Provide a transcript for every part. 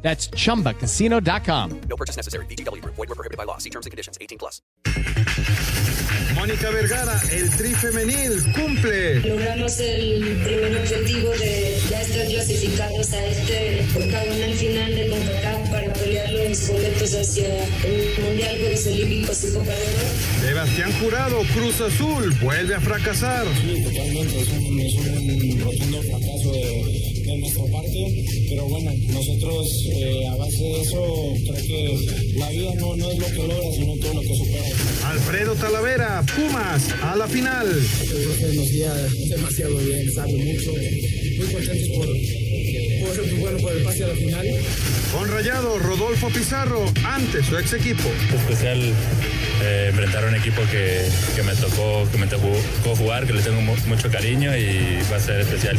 That's chumbacasino.com. No purchase necessary. BGW. Void were prohibited by law. See terms and conditions. 18 plus. Mónica Vergara, el tri femenil, cumple. Logramos el primer objetivo de ya estar clasificados a este octagonal final de CONCACAF para pelear los boletos hacia el Mundial Juegos Olímpicos y Copa de Oro. Sebastián Jurado, Cruz Azul, vuelve a fracasar. Sí, totalmente, es un, es un rotundo fracaso de, de nuestra parte, pero bueno, nosotros eh, a base de eso creo que la vida no, no es lo que logra, sino todo lo que supera. Alfredo Talavera, Pumas, a la final. Creo que nos guía demasiado bien, sabe mucho, muy contentos por, por, bueno, por el pase a la final. Con Rayado, Rodolfo Pizarro, ante su ex equipo. especial eh, enfrentar a un equipo que, que me tocó que me tocó jugar, que le tengo mu- mucho cariño y va a ser especial.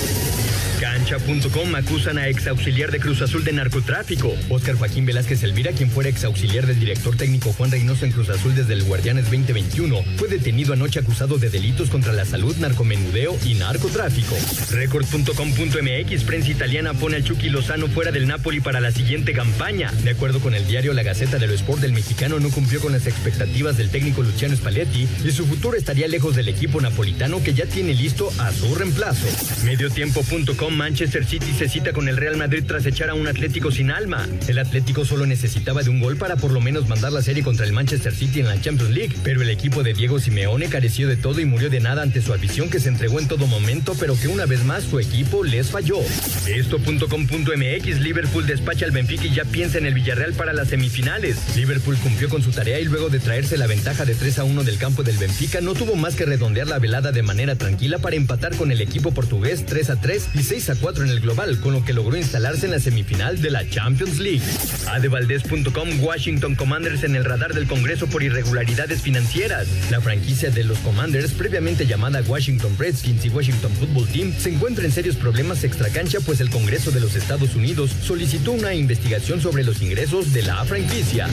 Cancha.com acusan a ex auxiliar de Cruz Azul de narcotráfico. Oscar Joaquín Velázquez Elvira, quien fuera ex auxiliar del director técnico Juan Reynoso en Cruz Azul desde el Guardianes 2021, fue detenido anoche acusado de delitos contra la salud, narcomenudeo y narcotráfico. Record.com.mx, prensa italiana pone al Chucky Lozano fuera del Napoli para la siguiente campaña. De acuerdo con el diario La Gaceta de lo Sport, el mexicano no cumplió con las expectativas del técnico Luciano Spalletti y su futuro estaría lejos del equipo napolitano que ya tiene listo a su reemplazo. Mediotiempo.com Manchester City se cita con el Real Madrid tras echar a un Atlético sin alma. El Atlético solo necesitaba de un gol para por lo menos mandar la serie contra el Manchester City en la Champions League, pero el equipo de Diego Simeone careció de todo y murió de nada ante su afición que se entregó en todo momento, pero que una vez más su equipo les falló. Esto.com.mx Liverpool despacha al Benfica y ya piensa en el Villarreal para las semifinales. Liverpool cumplió con su tarea y luego de traerse la ventaja de 3 a 1 del campo del Benfica no tuvo más que redondear la velada de manera tranquila para empatar con el equipo portugués 3 a 3 y 6 a 4 en el global, con lo que logró instalarse en la semifinal de la Champions League. Adevaldez.com Washington Commanders en el radar del Congreso por irregularidades financieras. La franquicia de los Commanders, previamente llamada Washington Redskins y Washington Football Team, se encuentra en serios problemas extracancha pues el Congreso de los Estados Unidos solicitó una investigación sobre los ingresos de la franquicia.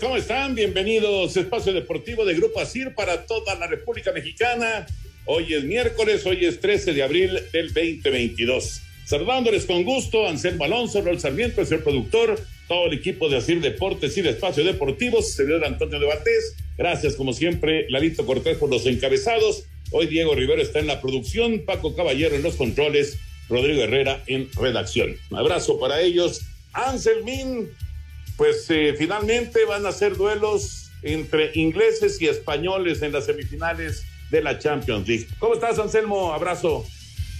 ¿Cómo están? Bienvenidos a Espacio Deportivo de Grupo Asir para toda la República Mexicana. Hoy es miércoles, hoy es 13 de abril del 2022. Saludándoles con gusto, Anselmo Alonso, Rol Sarmiento, el señor productor, todo el equipo de Asir Deportes y de Espacio Deportivo, servidor Antonio de Batés. Gracias, como siempre, Lalito Cortés por los encabezados. Hoy Diego Rivero está en la producción, Paco Caballero en los controles, Rodrigo Herrera en redacción. Un abrazo para ellos. Anselmín, pues eh, finalmente van a ser duelos entre ingleses y españoles en las semifinales de la Champions League. ¿Cómo estás, Anselmo? Abrazo.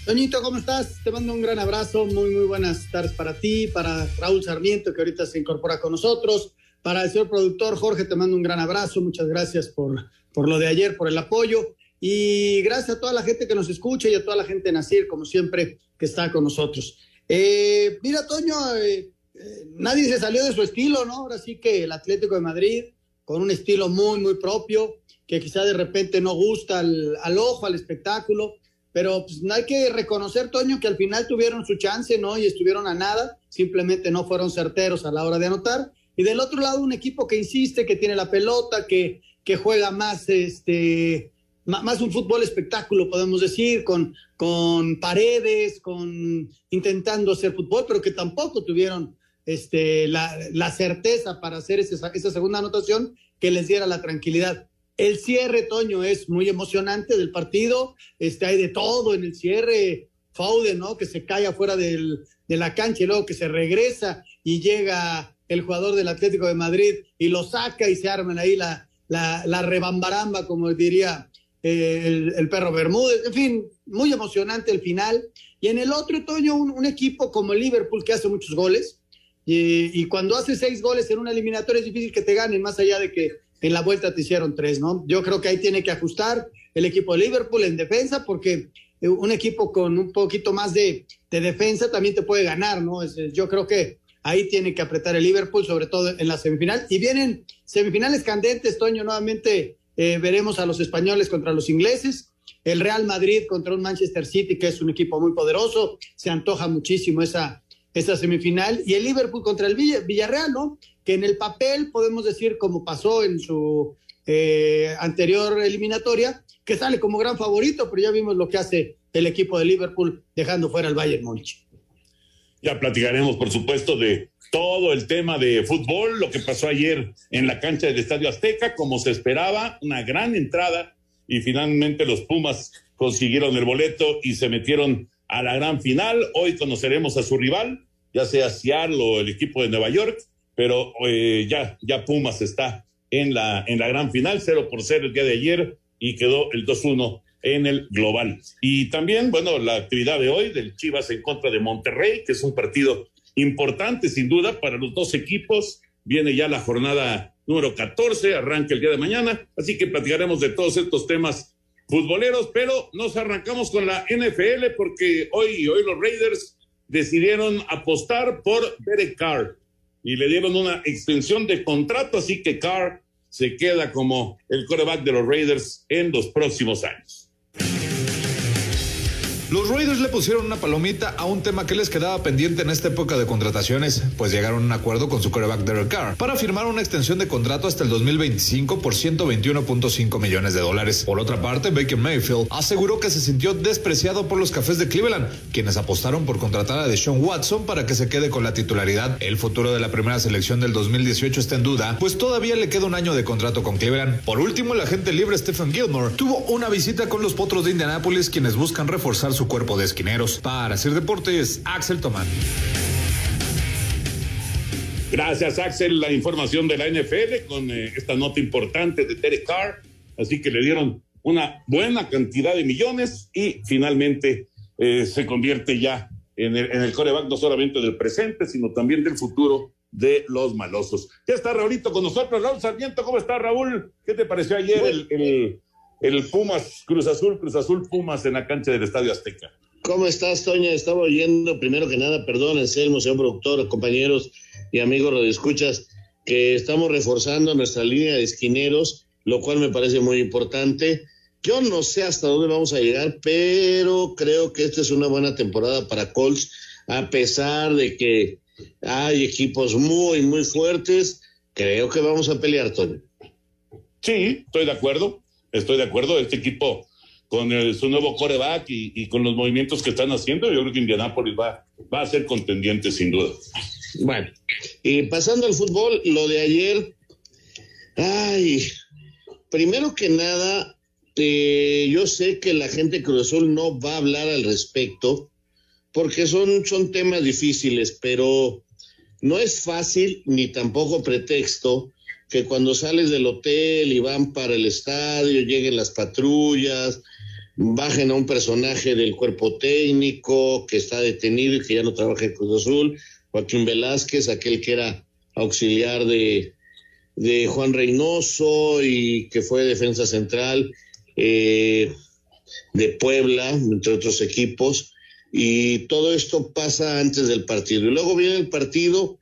Toñito, ¿cómo estás? Te mando un gran abrazo, muy, muy buenas tardes para ti, para Raúl Sarmiento, que ahorita se incorpora con nosotros, para el señor productor Jorge, te mando un gran abrazo, muchas gracias por, por lo de ayer, por el apoyo, y gracias a toda la gente que nos escucha y a toda la gente de Nacir, como siempre, que está con nosotros. Eh, mira, Toño, eh, nadie se salió de su estilo, ¿no? Ahora sí que el Atlético de Madrid, con un estilo muy, muy propio, que quizá de repente no gusta al, al ojo, al espectáculo, pero pues, hay que reconocer, Toño, que al final tuvieron su chance, ¿no? Y estuvieron a nada, simplemente no fueron certeros a la hora de anotar. Y del otro lado, un equipo que insiste, que tiene la pelota, que, que juega más, este, más un fútbol espectáculo, podemos decir, con, con paredes, con intentando hacer fútbol, pero que tampoco tuvieron este, la, la certeza para hacer esa, esa segunda anotación que les diera la tranquilidad. El cierre, Toño, es muy emocionante del partido. Este, hay de todo en el cierre. Faude, ¿no? Que se cae afuera del, de la cancha y luego que se regresa y llega el jugador del Atlético de Madrid y lo saca y se arman ahí la, la, la rebambaramba, como diría eh, el, perro Bermúdez. En fin, muy emocionante el final. Y en el otro, Toño, un, un equipo como el Liverpool que hace muchos goles. Y, cuando hace seis goles en una eliminatoria es difícil que te ganen, más allá de que en la vuelta te hicieron tres, ¿no? Yo creo que ahí tiene que ajustar el equipo de Liverpool en defensa, porque un equipo con un poquito más de, de defensa también te puede ganar, ¿no? Yo creo que ahí tiene que apretar el Liverpool, sobre todo en la semifinal. Y vienen semifinales candentes, Toño, nuevamente eh, veremos a los españoles contra los ingleses, el Real Madrid contra un Manchester City, que es un equipo muy poderoso, se antoja muchísimo esa, esa semifinal, y el Liverpool contra el Villarreal, ¿no? Que en el papel podemos decir, como pasó en su eh, anterior eliminatoria, que sale como gran favorito, pero ya vimos lo que hace el equipo de Liverpool dejando fuera al Bayern Múnich. Ya platicaremos, por supuesto, de todo el tema de fútbol, lo que pasó ayer en la cancha del Estadio Azteca, como se esperaba, una gran entrada y finalmente los Pumas consiguieron el boleto y se metieron a la gran final. Hoy conoceremos a su rival, ya sea Seattle o el equipo de Nueva York, pero eh, ya, ya Pumas está en la, en la gran final, 0 por 0 el día de ayer y quedó el 2-1 en el global. Y también, bueno, la actividad de hoy del Chivas en contra de Monterrey, que es un partido importante sin duda para los dos equipos. Viene ya la jornada número 14, arranca el día de mañana, así que platicaremos de todos estos temas futboleros, pero nos arrancamos con la NFL porque hoy, hoy los Raiders decidieron apostar por Derek Carr y le dieron una extensión de contrato, así que Carr se queda como el coreback de los Raiders en los próximos años. Los Raiders le pusieron una palomita a un tema que les quedaba pendiente en esta época de contrataciones, pues llegaron a un acuerdo con su coreback Derek Carr para firmar una extensión de contrato hasta el 2025 por 121.5 millones de dólares. Por otra parte, Baker Mayfield aseguró que se sintió despreciado por los cafés de Cleveland, quienes apostaron por contratar a Deshaun Watson para que se quede con la titularidad. El futuro de la primera selección del 2018 está en duda, pues todavía le queda un año de contrato con Cleveland. Por último, el agente libre Stephen Gilmore tuvo una visita con los potros de Indianápolis, quienes buscan reforzar su cuerpo de esquineros. Para hacer deportes, Axel Tomán. Gracias, Axel. La información de la NFL con eh, esta nota importante de Derek Carr. Así que le dieron una buena cantidad de millones y finalmente eh, se convierte ya en el, en el coreback no solamente del presente, sino también del futuro de los malosos. Ya está Raulito con nosotros. Raúl Sarmiento, ¿cómo está Raúl? ¿Qué te pareció ayer el, el Pumas, Cruz Azul, Cruz Azul Pumas en la cancha del Estadio Azteca? ¿Cómo estás, Toña? Estaba oyendo, primero que nada, perdón, Anselmo, señor productor, compañeros y amigos escuchas que estamos reforzando nuestra línea de esquineros, lo cual me parece muy importante. Yo no sé hasta dónde vamos a llegar, pero creo que esta es una buena temporada para Colts, a pesar de que hay equipos muy, muy fuertes. Creo que vamos a pelear, Toño. Sí, estoy de acuerdo, estoy de acuerdo. Este equipo con su nuevo coreback y, y, con los movimientos que están haciendo, yo creo que Indianápolis va, va a ser contendiente sin duda. Bueno, y pasando al fútbol, lo de ayer, ay, primero que nada, yo sé que la gente Cruz Azul no va a hablar al respecto, porque son, son temas difíciles, pero no es fácil ni tampoco pretexto que cuando sales del hotel y van para el estadio, lleguen las patrullas, bajen a un personaje del cuerpo técnico que está detenido y que ya no trabaja en Cruz Azul, Joaquín Velázquez, aquel que era auxiliar de, de Juan Reynoso y que fue defensa central eh, de Puebla, entre otros equipos, y todo esto pasa antes del partido. Y luego viene el partido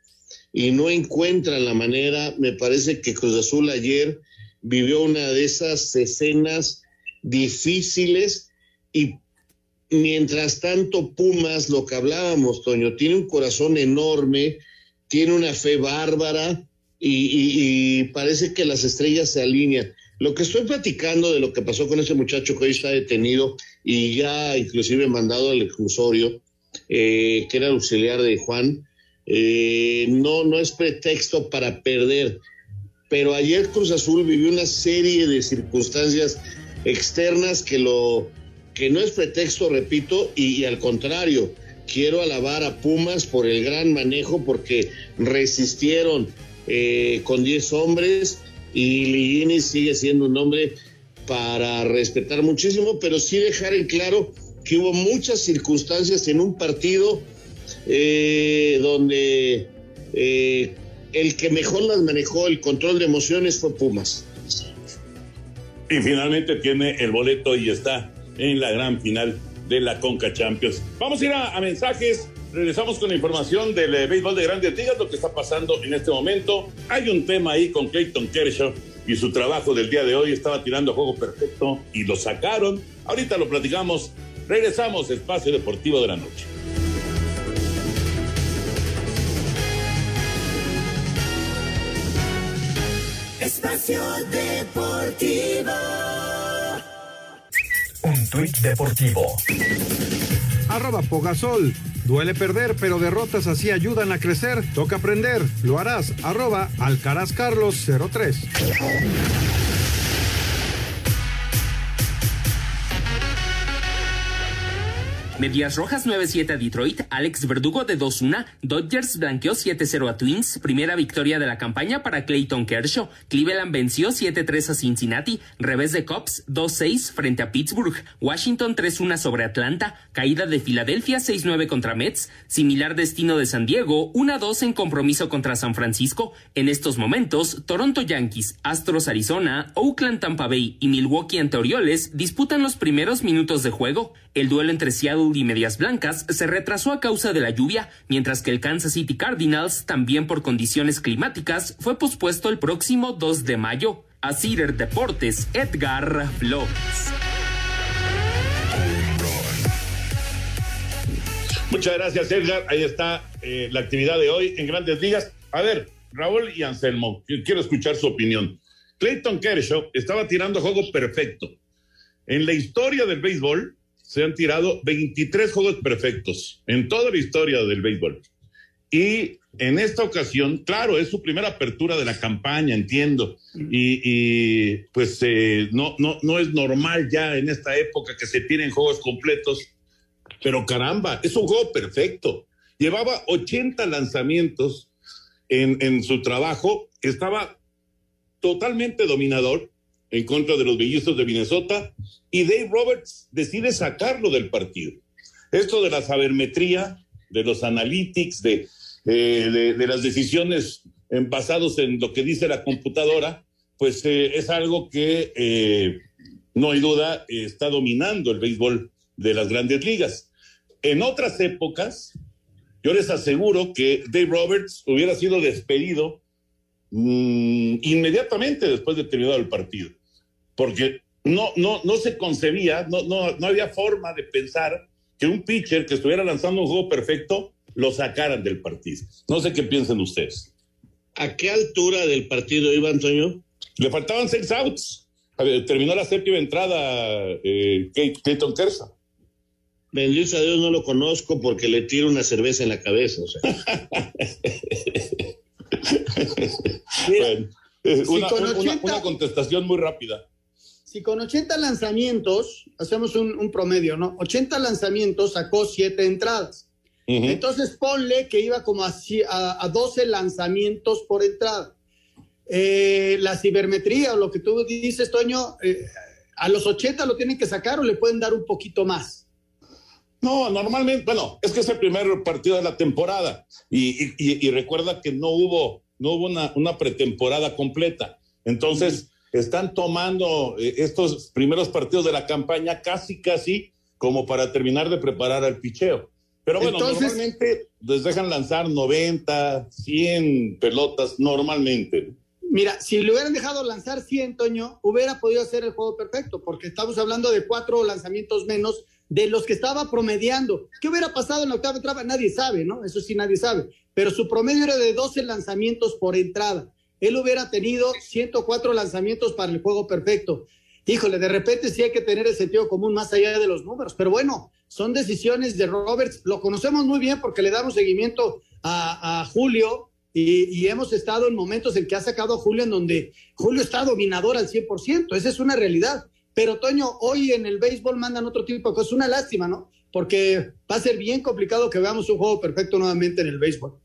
y no encuentran la manera, me parece que Cruz Azul ayer vivió una de esas escenas difíciles y mientras tanto Pumas, lo que hablábamos, Toño, tiene un corazón enorme, tiene una fe bárbara y, parece que las estrellas se alinean. Lo que estoy platicando de lo que pasó con ese muchacho que hoy está detenido y ya inclusive mandado al exclusorio, eh, que era auxiliar de Juan, eh, no, no es pretexto para perder. Pero ayer Cruz Azul vivió una serie de circunstancias externas que lo que no es pretexto, repito, y al contrario, quiero alabar a Pumas por el gran manejo porque resistieron eh, con 10 hombres y Ligini sigue siendo un hombre para respetar muchísimo, pero sí dejar en claro que hubo muchas circunstancias en un partido eh, donde eh, el que mejor las manejó el control de emociones fue Pumas. Y finalmente tiene el boleto y está en la gran final de la Conca Champions. Vamos a ir a, mensajes. Regresamos con la información del eh, béisbol de grandes ligas, lo que está pasando en este momento. Hay un tema ahí con Clayton Kershaw y su trabajo del día de hoy. Estaba tirando a juego perfecto y lo sacaron. Ahorita lo platicamos. Regresamos, Espacio Deportivo de la Noche. Espacio Deportivo. Un tuit deportivo. Arroba Pogasol. Duele perder, pero derrotas así ayudan a crecer. Toca aprender. Lo harás. Arroba Alcaraz Carlos 03. Medias Rojas 9-7 a Detroit, Alex Verdugo de 2-1, Dodgers blanqueó 7-0 a Twins, primera victoria de la campaña para Clayton Kershaw, Cleveland venció 7-3 a Cincinnati, revés de Cubs 2-6 frente a Pittsburgh, Washington 3-1 sobre Atlanta, caída de Filadelfia 6-9 contra Mets, similar destino de San Diego 1-2 en compromiso contra San Francisco, en estos momentos Toronto Yankees, Astros Arizona, Oakland Tampa Bay y Milwaukee ante Orioles disputan los primeros minutos de juego, el duelo entre Seattle y Medias Blancas se retrasó a causa de la lluvia, mientras que el Kansas City Cardinals, también por condiciones climáticas, fue pospuesto el próximo 2 de mayo. A Cider Deportes, Edgar Flores. Muchas gracias, Edgar. Ahí está eh, la actividad de hoy en Grandes Ligas. A ver, Raúl y Anselmo, quiero escuchar su opinión. Clayton Kershaw estaba tirando juego perfecto. En la historia del béisbol, se han tirado 23 juegos perfectos en toda la historia del béisbol. Y en esta ocasión, claro, es su primera apertura de la campaña, entiendo. Y, pues eh, no, no, no es normal ya en esta época que se tiren juegos completos. Pero caramba, es un juego perfecto. Llevaba 80 lanzamientos en, en su trabajo, estaba totalmente dominador en contra de los bellizos de Minnesota y Dave Roberts decide sacarlo del partido. Esto de la sabermetría, de los analytics, de, eh, las decisiones basados en lo que dice la computadora, pues eh, es algo que eh, no hay duda está dominando el béisbol de las grandes ligas. En otras épocas, yo les aseguro que Dave Roberts hubiera sido despedido mm, inmediatamente después de terminado el partido porque no, no, no se concebía, no, no, no había forma de pensar que un pitcher que estuviera lanzando un juego perfecto lo sacaran del partido. No sé qué piensan ustedes. ¿A qué altura del partido iba Antonio? Le faltaban seis outs. terminó la séptima entrada eh, Clayton Kershaw. Bendito a Dios no lo conozco porque le tiro una cerveza en la cabeza. una contestación muy rápida si con 80 lanzamientos, hacemos un, promedio, ¿no? 80 lanzamientos sacó 7 entradas. Entonces ponle que iba como a, a, 12 lanzamientos por entrada. Eh, la cibermetría o lo que tú dices, Toño, eh, a los 80 lo tienen que sacar o le pueden dar un poquito más. No, normalmente, bueno, es que es el primer partido de la temporada y, recuerda que no hubo, no hubo una, una pretemporada completa. Entonces, están tomando eh, estos primeros partidos de la campaña casi, casi como para terminar de preparar al picheo. Pero bueno, normalmente les dejan lanzar 90, 100 pelotas normalmente. Mira, si le hubieran dejado lanzar 100, Toño, hubiera podido hacer el juego perfecto, porque estamos hablando de cuatro lanzamientos menos de los que estaba promediando. ¿Qué hubiera pasado en la octava entrada? Nadie sabe, ¿no? Eso sí, nadie sabe. Pero su promedio era de 12 lanzamientos por entrada. Él hubiera tenido 104 lanzamientos para el juego perfecto. Híjole, de repente sí hay que tener el sentido común más allá de los números, pero bueno, son decisiones de Roberts. Lo conocemos muy bien porque le damos seguimiento a, Julio y, hemos estado en momentos en que ha sacado a Julio en donde Julio está dominador al 100%. Esa es una realidad. Pero Toño, hoy en el béisbol mandan otro tipo de cosas. Una lástima, ¿no? Porque va a ser bien complicado que veamos un juego perfecto nuevamente en el béisbol.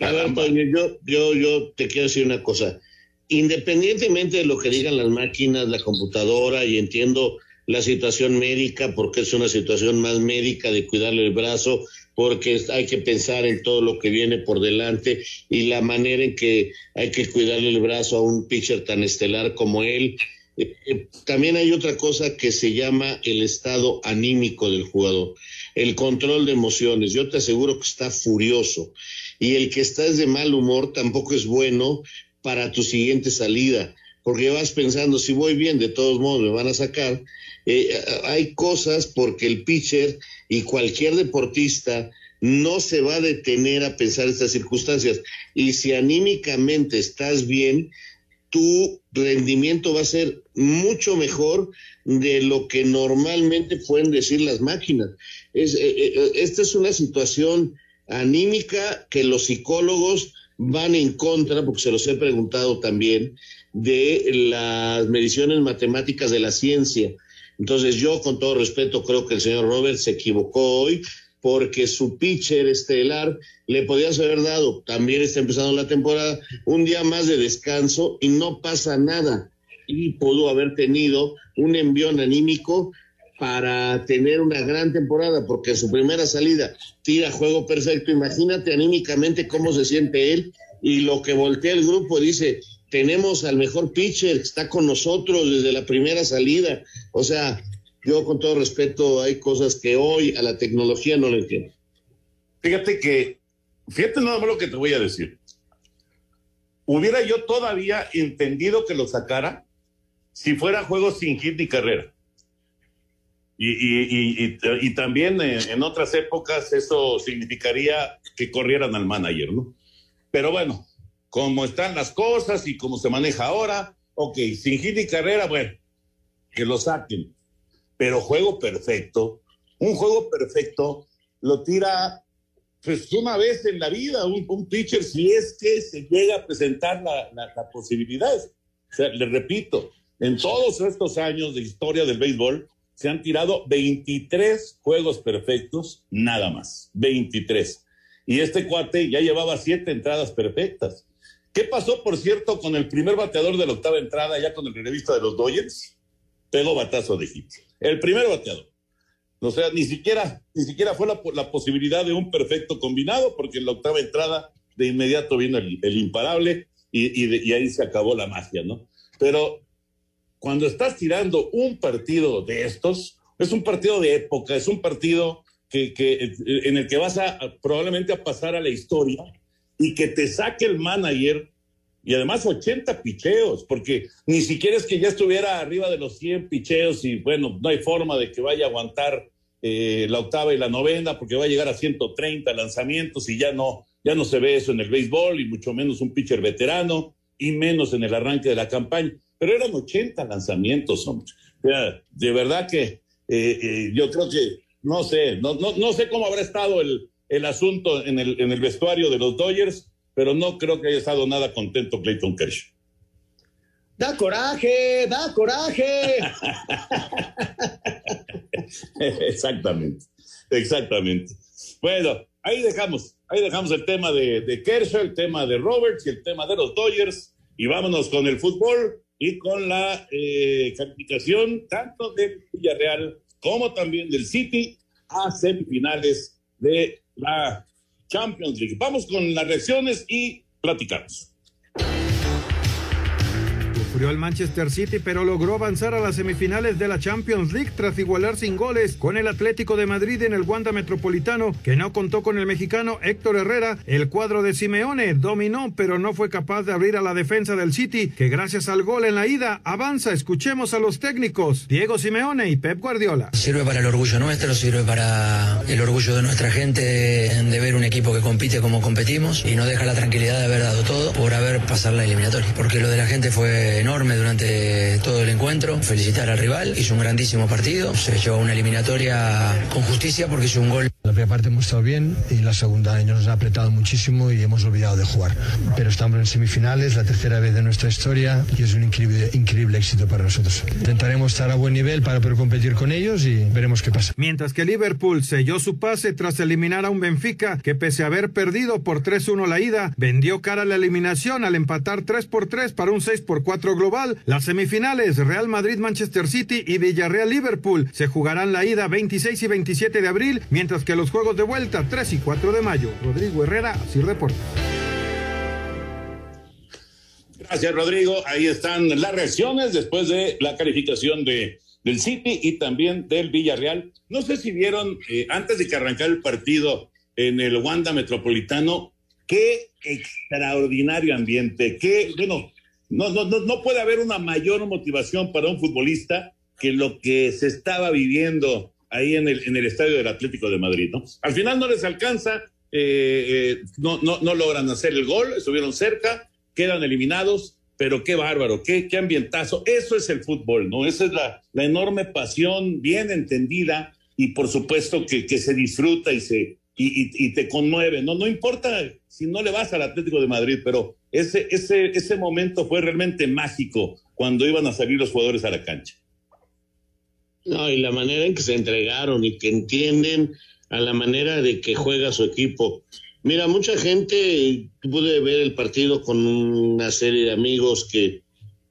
A ver, Toño, yo, yo, yo te quiero decir una cosa. Independientemente de lo que digan las máquinas, la computadora, y entiendo la situación médica, porque es una situación más médica de cuidarle el brazo, porque hay que pensar en todo lo que viene por delante y la manera en que hay que cuidarle el brazo a un pitcher tan estelar como él. Eh, eh, también hay otra cosa que se llama el estado anímico del jugador, el control de emociones. Yo te aseguro que está furioso y el que está de mal humor tampoco es bueno para tu siguiente salida, porque vas pensando, si voy bien, de todos modos me van a sacar eh, hay cosas porque el pitcher y cualquier deportista no se va a detener a pensar estas circunstancias. Y si anímicamente estás bien, tu rendimiento va a ser mucho mejor de lo que normalmente pueden decir las máquinas. Eh, eh, esta es una situación anímica que los psicólogos van en contra, porque se los he preguntado también, de las mediciones matemáticas de la ciencia. Entonces yo con todo respeto creo que el señor Robert se equivocó hoy porque su pitcher estelar le podías haber dado, también está empezando la temporada, un día más de descanso y no pasa nada. Y pudo haber tenido un envión anímico para tener una gran temporada, porque su primera salida tira juego perfecto. Imagínate anímicamente cómo se siente él y lo que voltea el grupo dice, tenemos al mejor pitcher que está con nosotros desde la primera salida. O sea, yo con todo respeto, hay cosas que hoy a la tecnología no le entiendo. Fíjate que, fíjate nada más lo que te voy a decir. Hubiera yo todavía entendido que lo sacara si fuera juego sin hit ni carrera. Y, y, y, también en, otras épocas eso significaría que corrieran al manager, ¿no? Pero bueno, como están las cosas y cómo se maneja ahora, ok, sin hit y carrera, bueno, que lo saquen. Pero juego perfecto, un juego perfecto lo tira pues una vez en la vida un, pitcher si es que se llega a presentar la, la, posibilidad. O sea, le repito, en todos estos años de historia del béisbol se han tirado 23 juegos perfectos, nada más, 23. Y este cuate ya llevaba siete entradas perfectas. ¿Qué pasó, por cierto, con el primer bateador de la octava entrada, ya con el revista de los Dodgers? Pegó batazo de hit. El primer bateador. O sea, ni siquiera, ni siquiera fue la, posibilidad de un perfecto combinado, porque en la octava entrada de inmediato vino el, imparable y, ahí se acabó la magia, ¿no? Pero cuando estás tirando un partido de estos, es un partido de época, es un partido que, en el que vas a probablemente a pasar a la historia y que te saque el manager y además 80 picheos, porque ni siquiera es que ya estuviera arriba de los 100 picheos y bueno, no hay forma de que vaya a aguantar eh, la octava y la novena porque va a llegar a 130 lanzamientos y ya no, ya no se ve eso en el béisbol y mucho menos un pitcher veterano y menos en el arranque de la campaña. Pero eran 80 lanzamientos, hombre. O sea, de verdad que eh, eh, yo creo que, no sé, no, no, no sé cómo habrá estado el, el asunto en el, en el vestuario de los Dodgers, pero no creo que haya estado nada contento Clayton Kershaw. Da coraje, da coraje. exactamente, exactamente. Bueno, ahí dejamos, ahí dejamos el tema de, de Kershaw, el tema de Roberts y el tema de los Dodgers y vámonos con el fútbol y con la eh, calificación tanto del Villarreal como también del City a semifinales de la Champions League. Vamos con las reacciones y platicamos. Sufrió el Manchester City, pero logró avanzar a las semifinales de la Champions League tras igualar sin goles con el Atlético de Madrid en el Wanda Metropolitano, que no contó con el mexicano Héctor Herrera. El cuadro de Simeone dominó, pero no fue capaz de abrir a la defensa del City, que gracias al gol en la ida avanza. Escuchemos a los técnicos, Diego Simeone y Pep Guardiola. Sirve para el orgullo nuestro, sirve para el orgullo de nuestra gente de ver un equipo que compite como competimos y nos deja la tranquilidad de haber dado todo por haber pasado la eliminatoria. Porque lo de la gente fue enorme durante todo el encuentro. Felicitar al rival, hizo un grandísimo partido, se llevó una eliminatoria con justicia porque hizo un gol. La primera parte hemos estado bien y la segunda nos ha apretado muchísimo y hemos olvidado de jugar. Pero estamos en semifinales, la tercera vez de nuestra historia y es un increíble, increíble éxito para nosotros. Intentaremos estar a buen nivel para poder competir con ellos y veremos qué pasa. Mientras que Liverpool selló su pase tras eliminar a un Benfica que pese a haber perdido por 3-1 la ida, vendió cara a la eliminación al empatar 3 por 3 para un 6 por 4 global. Las semifinales Real Madrid-Manchester City y Villarreal-Liverpool se jugarán la ida 26 y 27 de abril, mientras que los juegos de vuelta 3 y 4 de mayo. Rodrigo Herrera, Sir Deportes. Gracias, Rodrigo. Ahí están las reacciones después de la calificación de, del City y también del Villarreal. No sé si vieron, eh, antes de que arrancara el partido en el Wanda Metropolitano, qué extraordinario ambiente, qué, bueno, no, no, no, no puede haber una mayor motivación para un futbolista que lo que se estaba viviendo ahí en el, en el estadio del Atlético de Madrid, ¿no? Al final no les alcanza, eh, eh, no, no, no logran hacer el gol, estuvieron cerca, quedan eliminados, pero qué bárbaro, qué, qué ambientazo. Eso es el fútbol, ¿no? Esa es la, la enorme pasión bien entendida y por supuesto que, que se disfruta y se y, y, te conmueve. No, no importa si no le vas al Atlético de Madrid, pero ese, ese, ese momento fue realmente mágico cuando iban a salir los jugadores a la cancha. No, y la manera en que se entregaron y que entienden a la manera de que juega su equipo. Mira, mucha gente pude ver el partido con una serie de amigos que,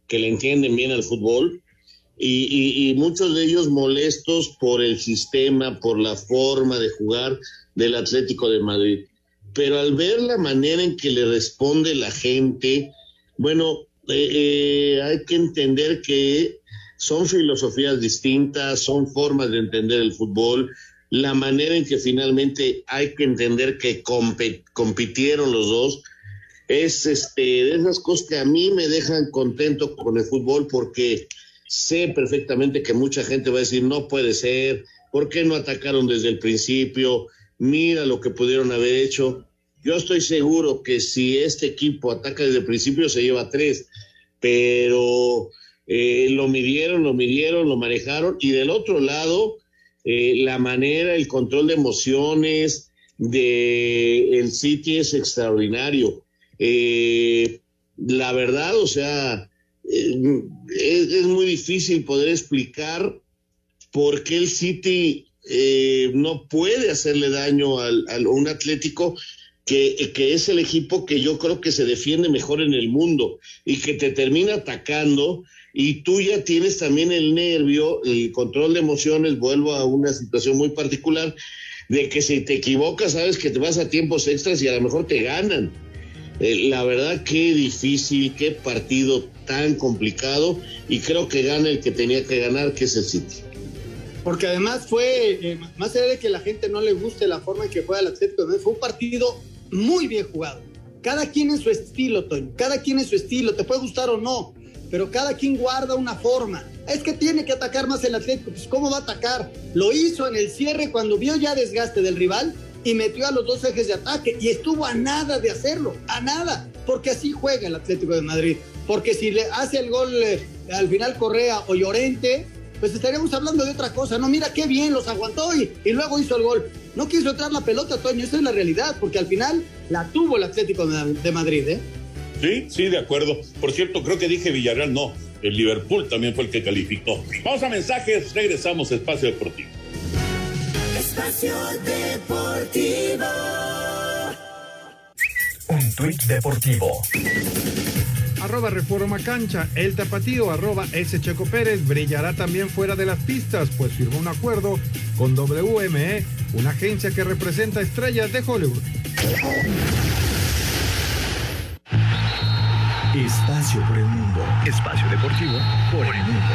que le entienden bien al fútbol y, y, muchos de ellos molestos por el sistema, por la forma de jugar del Atlético de Madrid. Pero al ver la manera en que le responde la gente, bueno, eh, eh, hay que entender que son filosofías distintas, son formas de entender el fútbol, la manera en que finalmente hay que entender que compitieron los dos, es este, de esas cosas que a mí me dejan contento con el fútbol porque sé perfectamente que mucha gente va a decir, no puede ser, ¿por qué no atacaron desde el principio? Mira lo que pudieron haber hecho. Yo estoy seguro que si este equipo ataca desde el principio se lleva tres, pero eh, lo midieron, lo midieron, lo manejaron y del otro lado, eh, la manera, el control de emociones de City es extraordinario. Eh, la verdad, o sea, es, es, muy difícil poder explicar por qué el City eh, no puede hacerle daño al, al un Atlético que, que, es el equipo que yo creo que se defiende mejor en el mundo y que te termina atacando y tú ya tienes también el nervio, el control de emociones, vuelvo a una situación muy particular, de que si te equivocas sabes que te vas a tiempos extras y a lo mejor te ganan. Eh, la verdad, qué difícil, qué partido tan complicado y creo que gana el que tenía que ganar, que es el City. Porque además fue, eh, más allá de que la gente no le guste la forma en que juega el Atlético, fue un partido muy bien jugado. Cada quien en su estilo, Toño, cada quien en su estilo, te puede gustar o no, pero cada quien guarda una forma. Es que tiene que atacar más el Atlético, pues ¿cómo va a atacar? Lo hizo en el cierre cuando vio ya desgaste del rival y metió a los dos ejes de ataque y estuvo a nada de hacerlo, a nada, porque así juega el Atlético de Madrid. Porque si le hace el gol eh, al final Correa o Llorente, pues estaríamos hablando de otra cosa. No, mira qué bien los aguantó y, y luego hizo el gol. No quiso entrar la pelota, Toño, esa es la realidad, porque al final la tuvo el Atlético de Madrid, ¿eh? Sí, sí, de acuerdo. Por cierto, creo que dije Villarreal, no. El Liverpool también fue el que calificó. Vamos a mensajes, regresamos a Espacio Deportivo. Espacio Deportivo. Un tuit deportivo arroba Reforma Cancha. El tapatío, arroba S. Checo Pérez, brillará también fuera de las pistas, pues firmó un acuerdo con WME, una agencia que representa estrellas de Hollywood. Espacio por el mundo. Espacio deportivo por el mundo.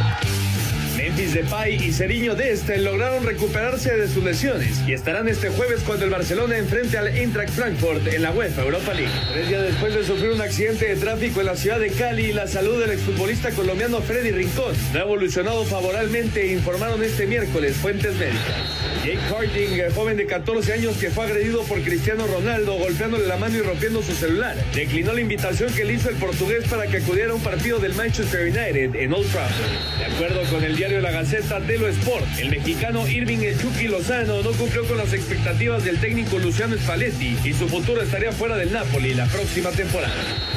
Memphis Depay y Ceriño Deste lograron recuperarse de sus lesiones y estarán este jueves cuando el Barcelona enfrente al Eintracht Frankfurt en la UEFA Europa League. Tres días después de sufrir un accidente de tráfico en la ciudad de Cali, la salud del exfutbolista colombiano Freddy Rincón no ha evolucionado favorablemente, informaron este miércoles fuentes médicas. Jake Harding, joven de 14 años que fue agredido por Cristiano Ronaldo golpeándole la mano y rompiendo su celular, declinó la invitación que le hizo el portugués para que acudiera a un partido del Manchester United en Old Trafford. De acuerdo con el diario La Gaceta Telo Sport, el mexicano Irving El Lozano no cumplió con las expectativas del técnico Luciano Spalletti y su futuro estaría fuera del Napoli la próxima temporada.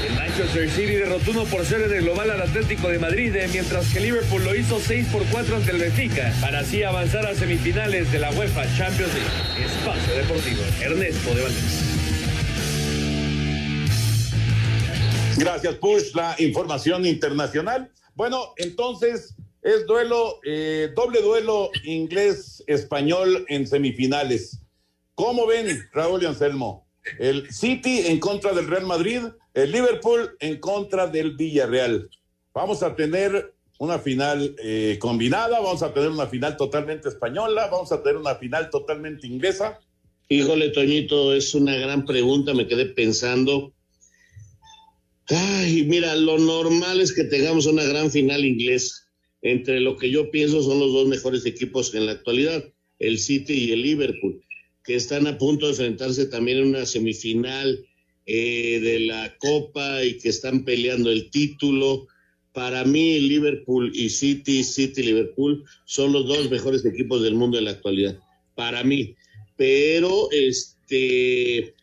El Manchester City derrotó 1 por 0 en el global al Atlético de Madrid, mientras que Liverpool lo hizo 6 por 4 ante el Benfica, para así avanzar a semifinales de la UEFA Champions League. Espacio Deportivo, Ernesto de Valdés. Gracias, Push, la información internacional. Bueno, entonces es duelo, eh, doble duelo inglés-español en semifinales. ¿Cómo ven, Raúl y Anselmo? El City en contra del Real Madrid, el Liverpool en contra del Villarreal. Vamos a tener una final eh, combinada, vamos a tener una final totalmente española, vamos a tener una final totalmente inglesa. Híjole, Toñito, es una gran pregunta, me quedé pensando. Ay, mira, lo normal es que tengamos una gran final inglés. Entre lo que yo pienso son los dos mejores equipos en la actualidad, el City y el Liverpool, que están a punto de enfrentarse también en una semifinal eh, de la Copa y que están peleando el título. Para mí, Liverpool y City, City Liverpool son los dos mejores equipos del mundo en la actualidad. Para mí. Pero, este,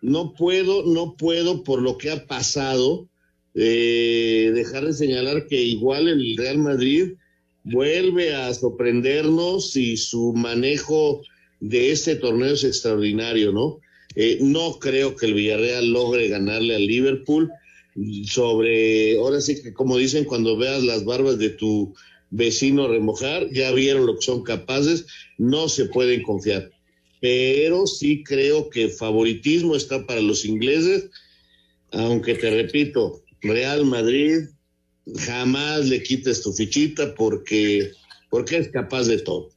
no puedo, no puedo, por lo que ha pasado, eh, dejar de señalar que igual el Real Madrid vuelve a sorprendernos y su manejo de este torneo es extraordinario, ¿no? Eh, no creo que el Villarreal logre ganarle al Liverpool sobre, ahora sí que como dicen, cuando veas las barbas de tu vecino remojar, ya vieron lo que son capaces, no se pueden confiar. Pero sí creo que favoritismo está para los ingleses, aunque te repito, Real Madrid, jamás le quites tu fichita porque, porque es capaz de todo.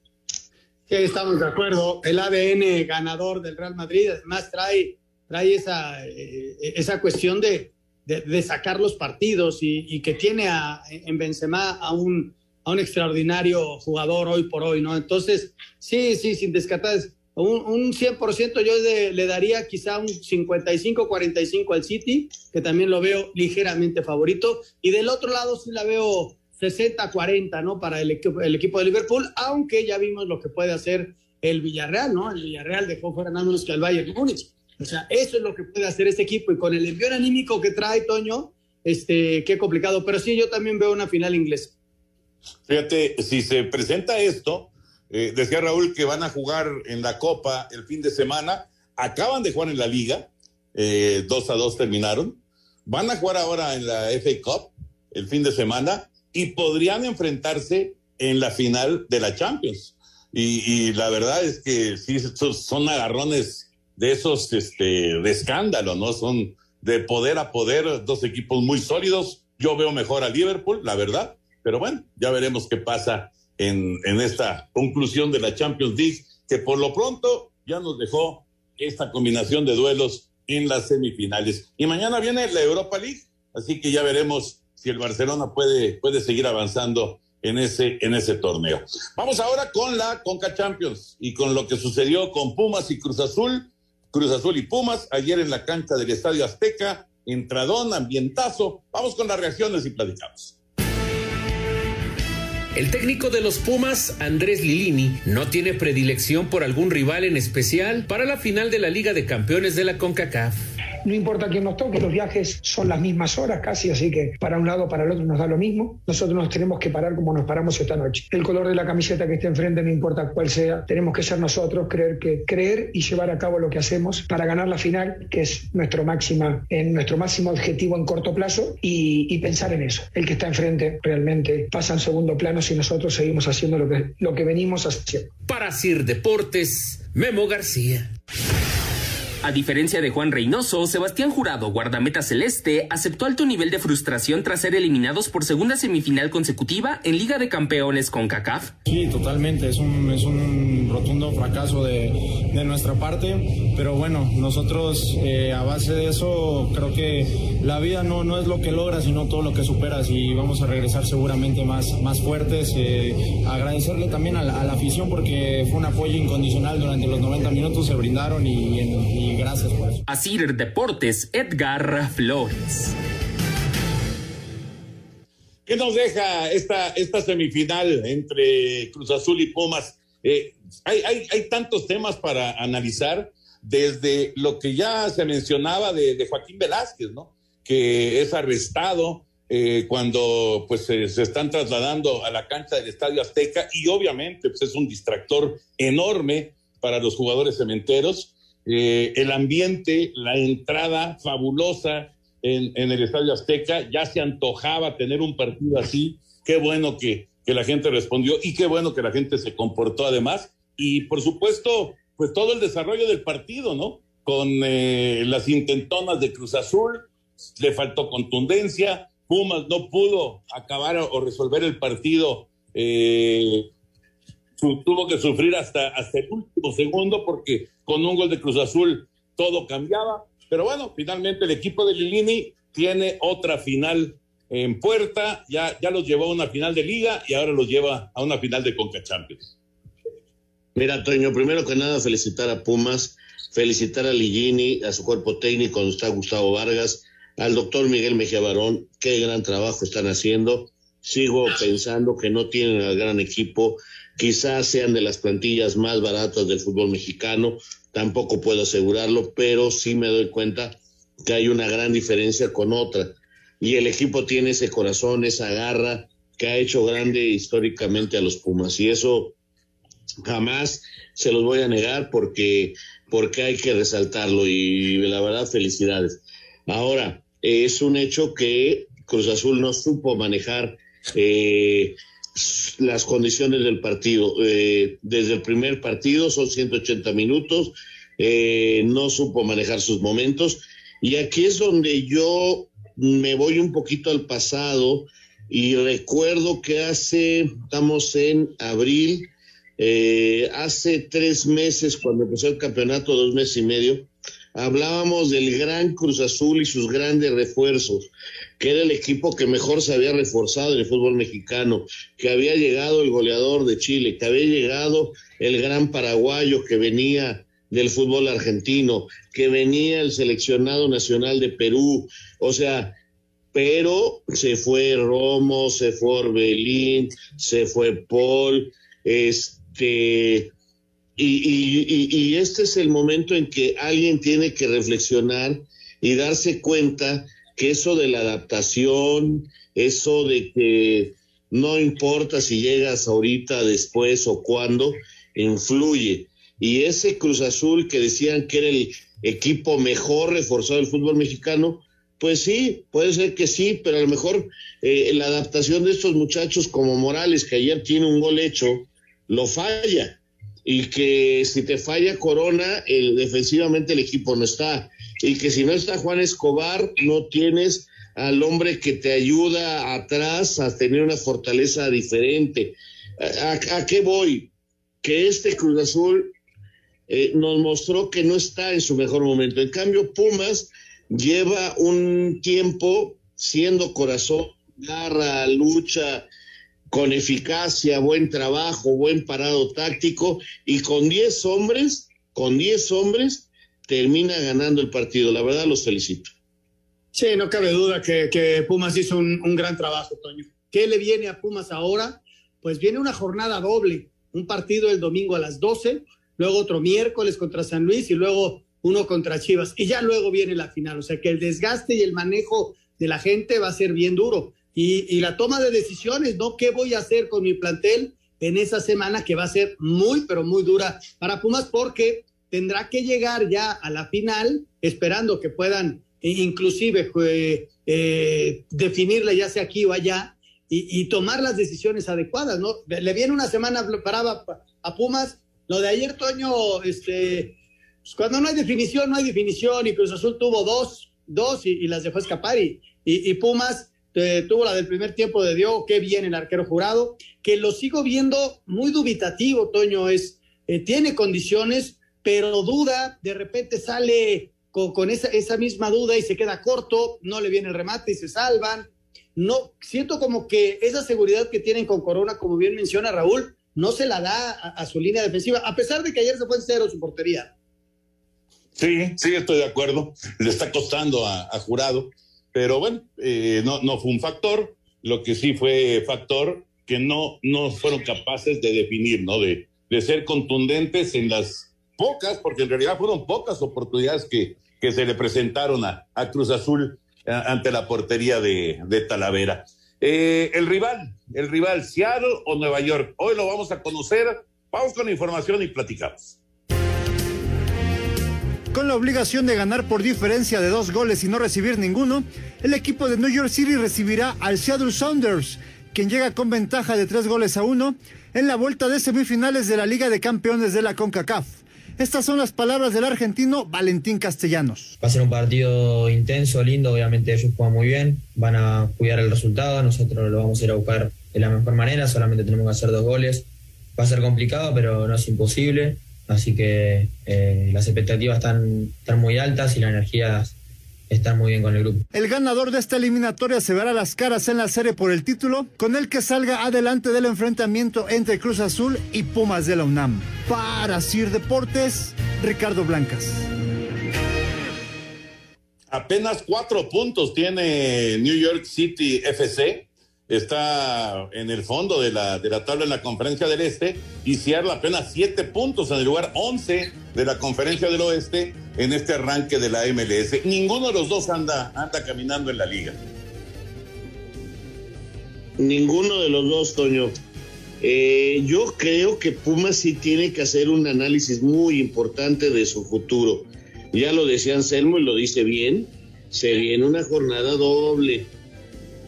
Sí, estamos de acuerdo. El ADN ganador del Real Madrid, además trae, trae esa, eh, esa cuestión de, de, de, sacar los partidos y, y, que tiene a, en Benzema a un, a un extraordinario jugador hoy por hoy, ¿no? Entonces, sí, sí, sin descartar, un, un 100% yo de, le daría quizá un 55-45 al City, que también lo veo ligeramente favorito, y del otro lado sí la veo 60-40, ¿no? Para el, equipo, el equipo de Liverpool, aunque ya vimos lo que puede hacer el Villarreal, ¿no? El Villarreal dejó fuera nada menos que al Bayern Múnich. O sea, eso es lo que puede hacer este equipo y con el envío anímico que trae Toño, este, qué complicado. Pero sí, yo también veo una final inglesa. Fíjate, si se presenta esto, eh, decía Raúl que van a jugar en la Copa el fin de semana, acaban de jugar en la Liga, eh, dos a dos terminaron, van a jugar ahora en la FA Cup el fin de semana y podrían enfrentarse en la final de la Champions. Y, y la verdad es que sí, son agarrones de esos este, de escándalo, ¿no? Son de poder a poder, dos equipos muy sólidos. Yo veo mejor a Liverpool, la verdad, pero bueno, ya veremos qué pasa en, en esta conclusión de la Champions League, que por lo pronto ya nos dejó esta combinación de duelos en las semifinales. Y mañana viene la Europa League, así que ya veremos si el Barcelona puede, puede seguir avanzando en ese, en ese torneo. Vamos ahora con la Conca Champions y con lo que sucedió con Pumas y Cruz Azul. Cruz Azul y Pumas ayer en la cancha del Estadio Azteca, entradón, ambientazo. Vamos con las reacciones y platicamos. El técnico de los Pumas, Andrés Lilini, no tiene predilección por algún rival en especial para la final de la Liga de Campeones de la CONCACAF. No importa quién nos toque, los viajes son las mismas horas casi, así que para un lado, para el otro nos da lo mismo. Nosotros nos tenemos que parar como nos paramos esta noche. El color de la camiseta que esté enfrente, no importa cuál sea, tenemos que ser nosotros, creer que creer y llevar a cabo lo que hacemos para ganar la final, que es nuestro máxima, en nuestro máximo objetivo en corto plazo, y, pensar en eso. El que está enfrente realmente pasa en segundo plano si nosotros seguimos haciendo lo que, lo que venimos haciendo. Para Sir Deportes, Memo García. A diferencia de Juan Reynoso, Sebastián Jurado, guardameta celeste, aceptó alto nivel de frustración tras ser eliminados por segunda semifinal consecutiva en Liga de Campeones con CACAF. Sí, totalmente, es un, es un rotundo fracaso de, de nuestra parte, pero bueno, nosotros eh, a base de eso creo que la vida no, no es lo que logras, sino todo lo que superas y vamos a regresar seguramente más, más fuertes. Eh, agradecerle también a la, a la, afición porque fue un apoyo incondicional durante los 90 minutos, se brindaron y, y, y gracias por eso. Asir Deportes, Edgar Flores. ¿Qué nos deja esta, esta semifinal entre Cruz Azul y Pumas? Eh, hay, hay, hay, tantos temas para analizar, desde lo que ya se mencionaba de, de Joaquín Velázquez, ¿no? Que es arrestado eh, cuando pues se, se, están trasladando a la cancha del Estadio Azteca y obviamente pues, es un distractor enorme para los jugadores cementeros. Eh, el ambiente, la entrada fabulosa en, el Estadio Azteca, ya se antojaba tener un partido así. Qué bueno que, que la gente respondió y qué bueno que la gente se comportó además. Y por supuesto, pues todo el desarrollo del partido, ¿no? Con eh, las intentonas de Cruz Azul, le faltó contundencia, Pumas no pudo acabar o resolver el partido, eh, tuvo que sufrir hasta, hasta el último segundo porque con un gol de Cruz Azul todo cambiaba, pero bueno, finalmente el equipo de Lilini tiene otra final en puerta, ya, ya los llevó a una final de liga y ahora los lleva a una final de Conca Champions. Mira, Toño, primero que nada felicitar a Pumas, felicitar a Ligini, a su cuerpo técnico, donde está Gustavo Vargas, al doctor Miguel Mejía Barón, qué gran trabajo están haciendo. Sigo pensando que no tienen al gran equipo, quizás sean de las plantillas más baratas del fútbol mexicano, tampoco puedo asegurarlo, pero sí me doy cuenta que hay una gran diferencia con otra. Y el equipo tiene ese corazón, esa garra que ha hecho grande históricamente a los Pumas. Y eso jamás se los voy a negar porque, porque hay que resaltarlo y la verdad felicidades. Ahora, es un hecho que Cruz Azul no supo manejar eh, las condiciones del partido. Eh, desde el primer partido son 180 minutos, eh, no supo manejar sus momentos y aquí es donde yo me voy un poquito al pasado y recuerdo que hace, estamos en abril, eh, hace tres meses, cuando empezó el campeonato, dos meses y medio, hablábamos del gran Cruz Azul y sus grandes refuerzos, que era el equipo que mejor se había reforzado en el fútbol mexicano, que había llegado el goleador de Chile, que había llegado el gran paraguayo que venía del fútbol argentino, que venía el seleccionado nacional de Perú, o sea, pero se fue Romo, se fue Orbelín, se fue Paul, este, y, y, y, este es el momento en que alguien tiene que reflexionar y darse cuenta que eso de la adaptación, eso de que no importa si llegas ahorita, después o cuándo, influye. Y ese Cruz Azul que decían que era el equipo mejor reforzado del fútbol mexicano, pues sí, puede ser que sí, pero a lo mejor eh, la adaptación de estos muchachos como Morales, que ayer tiene un gol hecho, lo falla. Y que si te falla Corona, el, defensivamente el equipo no está. Y que si no está Juan Escobar, no tienes al hombre que te ayuda atrás a tener una fortaleza diferente. ¿A, qué voy? Que este Cruz Azul eh, nos mostró que no está en su mejor momento. En cambio, Pumas lleva un tiempo siendo corazón, garra, lucha, con eficacia, buen trabajo, buen parado táctico y con 10 hombres, con 10 hombres, termina ganando el partido. La verdad, los felicito. Sí, no cabe duda que, Pumas hizo un, un, gran trabajo, Toño. ¿Qué le viene a Pumas ahora? Pues viene una jornada doble, un partido el domingo a las 12, luego otro miércoles contra San Luis y luego uno contra Chivas. Y ya luego viene la final. O sea que el desgaste y el manejo de la gente va a ser bien duro. Y, y, la toma de decisiones, ¿no? ¿Qué voy a hacer con mi plantel en esa semana que va a ser muy, pero muy dura para Pumas? Porque tendrá que llegar ya a la final esperando que puedan inclusive eh, definirle ya sea aquí o allá y, tomar las decisiones adecuadas, ¿no? Le viene una semana parada a Pumas. Lo de ayer, Toño, este, pues, cuando no hay definición, no hay definición, y Cruz Azul tuvo dos, dos y, las dejó escapar, y Pumas eh, tuvo la del primer tiempo de Dios, qué bien el arquero jurado, que lo sigo viendo muy dubitativo, Toño, es, eh, tiene condiciones, pero duda, de repente sale con, esa, esa misma duda y se queda corto, no le viene el remate y se salvan. No, siento como que esa seguridad que tienen con Corona, como bien menciona Raúl, no se la da a, su línea defensiva, a pesar de que ayer se fue en cero su portería. Sí, sí, estoy de acuerdo. Le está costando a, a Jurado, pero bueno, eh, no, no fue un factor. Lo que sí fue factor que no, no fueron capaces de definir, ¿no? De, de ser contundentes en las pocas, porque en realidad fueron pocas oportunidades que, que se le presentaron a, a Cruz Azul a, ante la portería de, de Talavera. Eh, el rival, el rival, Seattle o Nueva York. Hoy lo vamos a conocer. Vamos con la información y platicamos. Con la obligación de ganar por diferencia de dos goles y no recibir ninguno, el equipo de New York City recibirá al Seattle Sounders, quien llega con ventaja de tres goles a uno en la vuelta de semifinales de la Liga de Campeones de la CONCACAF. Estas son las palabras del argentino Valentín Castellanos. Va a ser un partido intenso, lindo, obviamente ellos juegan muy bien, van a cuidar el resultado, nosotros lo vamos a ir a buscar de la mejor manera, solamente tenemos que hacer dos goles. Va a ser complicado, pero no es imposible. Así que eh, las expectativas están, están muy altas y la energía está muy bien con el grupo. El ganador de esta eliminatoria se verá las caras en la serie por el título, con el que salga adelante del enfrentamiento entre Cruz Azul y Pumas de la UNAM. Para Sir Deportes, Ricardo Blancas. Apenas cuatro puntos tiene New York City FC. Está en el fondo de la, de la tabla en la conferencia del Este y Seattle apenas siete puntos en el lugar 11 de la conferencia del Oeste en este arranque de la MLS. Ninguno de los dos anda, anda caminando en la liga. Ninguno de los dos, Toño. Eh, yo creo que Pumas sí tiene que hacer un análisis muy importante de su futuro. Ya lo decía Anselmo y lo dice bien. Se viene una jornada doble.